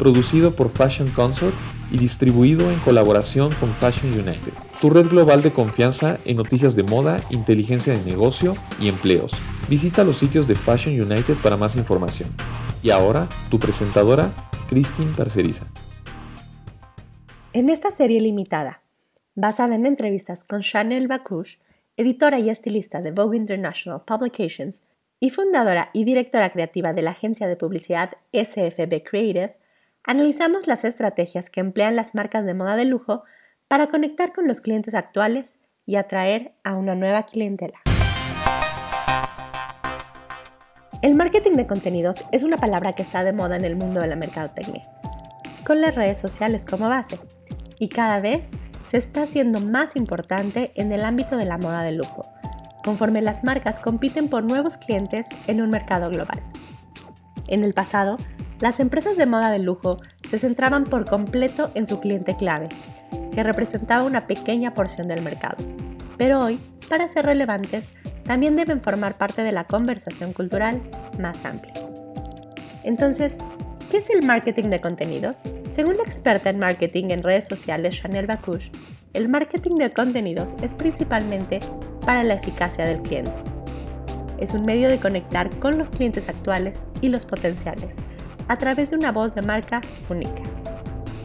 producido por Fashion Consort y distribuido en colaboración con Fashion United, tu red global de confianza en noticias de moda, inteligencia de negocio y empleos. Visita los sitios de Fashion United para más información. Y ahora, tu presentadora, Christine Parceriza. En esta serie limitada, basada en entrevistas con Chanel Bacouche, editora y estilista de Vogue International Publications y fundadora y directora creativa de la agencia de publicidad SFB Creative, analizamos las estrategias que emplean las marcas de moda de lujo para conectar con los clientes actuales y atraer a una nueva clientela. El marketing de contenidos es una palabra que está de moda en el mundo de la mercadotecnia, con las redes sociales como base, y cada vez se está haciendo más importante en el ámbito de la moda de lujo, conforme las marcas compiten por nuevos clientes en un mercado global. En el pasado, las empresas de moda de lujo se centraban por completo en su cliente clave, que representaba una pequeña porción del mercado. Pero hoy, para ser relevantes, también deben formar parte de la conversación cultural más amplia. Entonces, ¿qué es el marketing de contenidos? Según la experta en marketing en redes sociales Chanel Bacouche, el marketing de contenidos es principalmente para la eficacia del cliente. Es un medio de conectar con los clientes actuales y los potenciales, a través de una voz de marca única.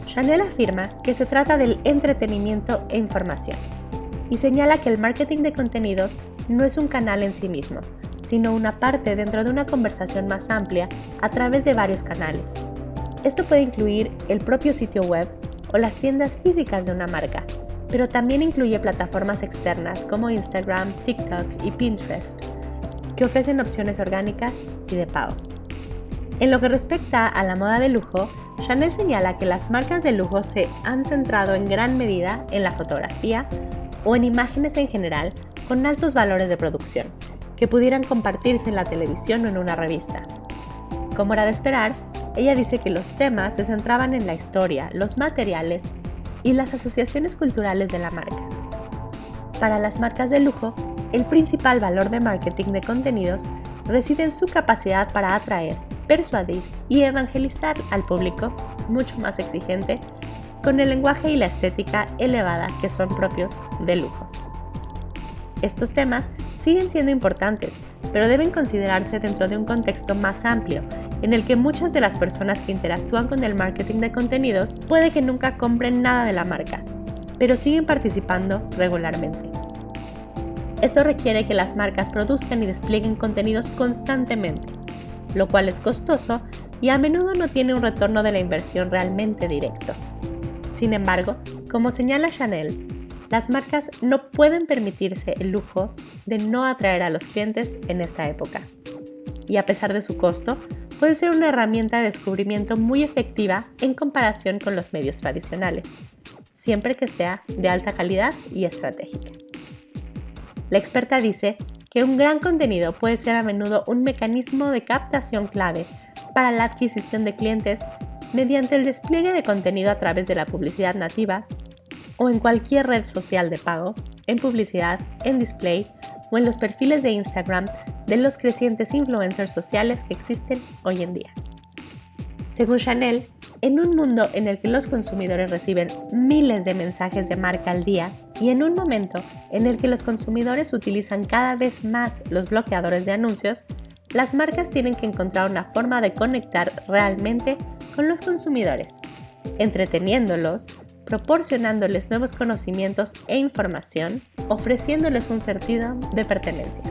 Chanel afirma que se trata del entretenimiento e información y señala que el marketing de contenidos no es un canal en sí mismo, sino una parte dentro de una conversación más amplia a través de varios canales. Esto puede incluir el propio sitio web o las tiendas físicas de una marca, pero también incluye plataformas externas como Instagram, TikTok y Pinterest, que ofrecen opciones orgánicas y de pago. En lo que respecta a la moda de lujo, Chanel señala que las marcas de lujo se han centrado en gran medida en la fotografía o en imágenes en general con altos valores de producción, que pudieran compartirse en la televisión o en una revista. Como era de esperar, ella dice que los temas se centraban en la historia, los materiales y las asociaciones culturales de la marca. Para las marcas de lujo, el principal valor de marketing de contenidos reside en su capacidad para atraer persuadir y evangelizar al público mucho más exigente con el lenguaje y la estética elevada que son propios del lujo. Estos temas siguen siendo importantes, pero deben considerarse dentro de un contexto más amplio, en el que muchas de las personas que interactúan con el marketing de contenidos puede que nunca compren nada de la marca, pero siguen participando regularmente. Esto requiere que las marcas produzcan y desplieguen contenidos constantemente, lo cual es costoso y a menudo no tiene un retorno de la inversión realmente directo. Sin embargo, como señala Chanel, las marcas no pueden permitirse el lujo de no atraer a los clientes en esta época. Y a pesar de su costo, puede ser una herramienta de descubrimiento muy efectiva en comparación con los medios tradicionales, siempre que sea de alta calidad y estratégica. La experta dice que un gran contenido puede ser a menudo un mecanismo de captación clave para la adquisición de clientes mediante el despliegue de contenido a través de la publicidad nativa o en cualquier red social de pago, en publicidad, en display o en los perfiles de Instagram de los crecientes influencers sociales que existen hoy en día. Según Chanel, en un mundo en el que los consumidores reciben miles de mensajes de marca al día y en un momento en el que los consumidores utilizan cada vez más los bloqueadores de anuncios, las marcas tienen que encontrar una forma de conectar realmente con los consumidores, entreteniéndolos, proporcionándoles nuevos conocimientos e información, ofreciéndoles un sentido de pertenencia.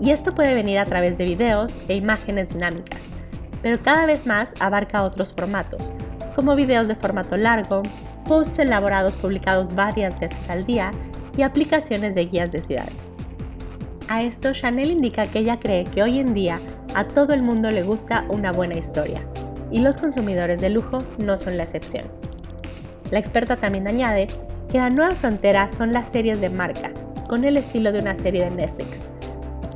Y esto puede venir a través de videos e imágenes dinámicas, pero cada vez más abarca otros formatos, como videos de formato largo, posts elaborados publicados varias veces al día y aplicaciones de guías de ciudades. A esto Chanel indica que ella cree que hoy en día a todo el mundo le gusta una buena historia, y los consumidores de lujo no son la excepción. La experta también añade que la nueva frontera son las series de marca, con el estilo de una serie de Netflix,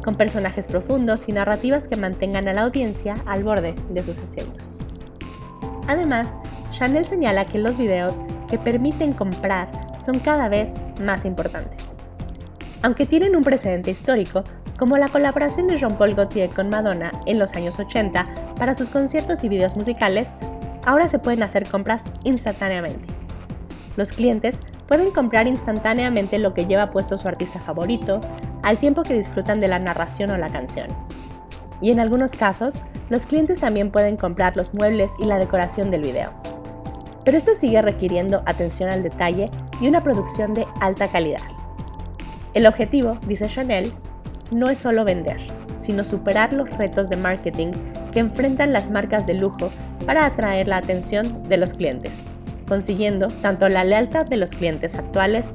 con personajes profundos y narrativas que mantengan a la audiencia al borde de sus asientos. Además, Chanel señala que los videos que permiten comprar son cada vez más importantes. Aunque tienen un precedente histórico, como la colaboración de Jean-Paul Gaultier con Madonna en los años 80 para sus conciertos y videos musicales, ahora se pueden hacer compras instantáneamente. Los clientes pueden comprar instantáneamente lo que lleva puesto su artista favorito, al tiempo que disfrutan de la narración o la canción. Y en algunos casos, los clientes también pueden comprar los muebles y la decoración del video. Pero esto sigue requiriendo atención al detalle y una producción de alta calidad. El objetivo, dice Chanel, no es solo vender, sino superar los retos de marketing que enfrentan las marcas de lujo para atraer la atención de los clientes, consiguiendo tanto la lealtad de los clientes actuales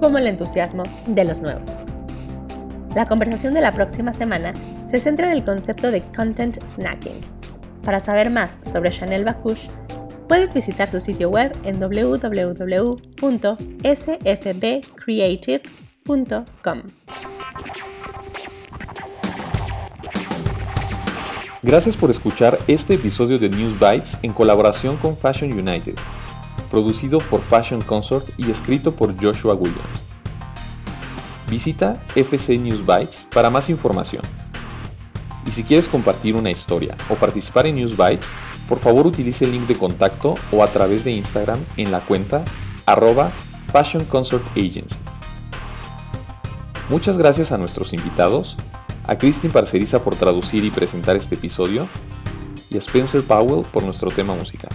como el entusiasmo de los nuevos. La conversación de la próxima semana se centra en el concepto de content snacking. Para saber más sobre Chanel Bacouche, puedes visitar su sitio web en www.sfbcreative.com. Gracias por escuchar este episodio de News Bites en colaboración con Fashion United, producido por Fashion Consort y escrito por Joshua Williams. Visita FC News Bytes para más información. Y si quieres compartir una historia o participar en News Bytes, por favor utilice el link de contacto o a través de Instagram en la cuenta arroba Fashion Consort Agency. Muchas gracias a nuestros invitados a Christine Parceriza por traducir y presentar este episodio y a Spencer Powell por nuestro tema musical.